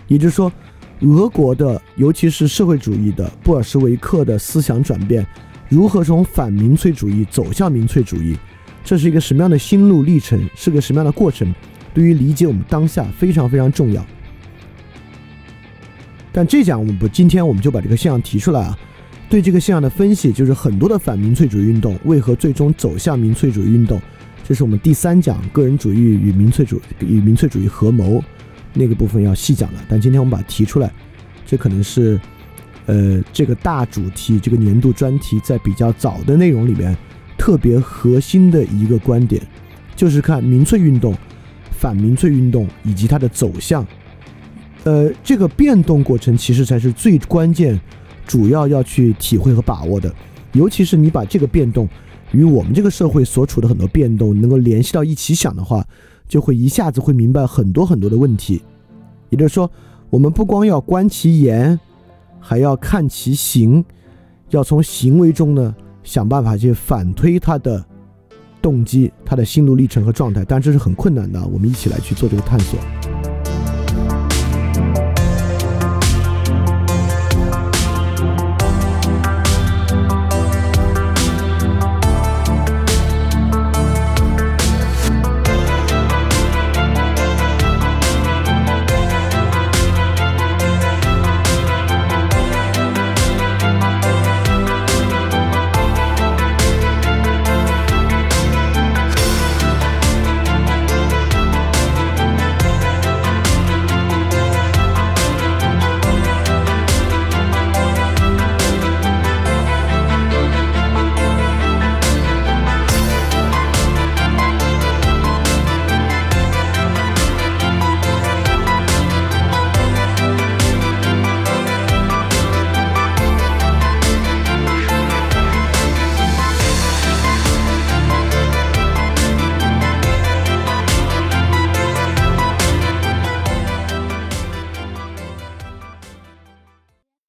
也就是说，俄国的尤其是社会主义的布尔什维克的思想转变，如何从反民粹主义走向民粹主义，这是一个什么样的心路历程，是个什么样的过程，对于理解我们当下非常非常重要。但这讲我们不，今天我们就把这个现象提出来啊。对这个现象的分析，就是很多的反民粹主义运动为何最终走向民粹主义运动，这是我们第三讲个人主义与民粹主与民粹主义合谋那个部分要细讲的。但今天我们把它提出来，这可能是呃这个大主题这个年度专题在比较早的内容里面特别核心的一个观点，就是看民粹运动、反民粹运动以及它的走向，呃这个变动过程其实才是最关键。主要要去体会和把握的，尤其是你把这个变动与我们这个社会所处的很多变动能够联系到一起想的话，就会一下子会明白很多很多的问题。也就是说，我们不光要观其言，还要看其行，要从行为中呢想办法去反推他的动机、他的心路历程和状态。但这是很困难的，我们一起来去做这个探索。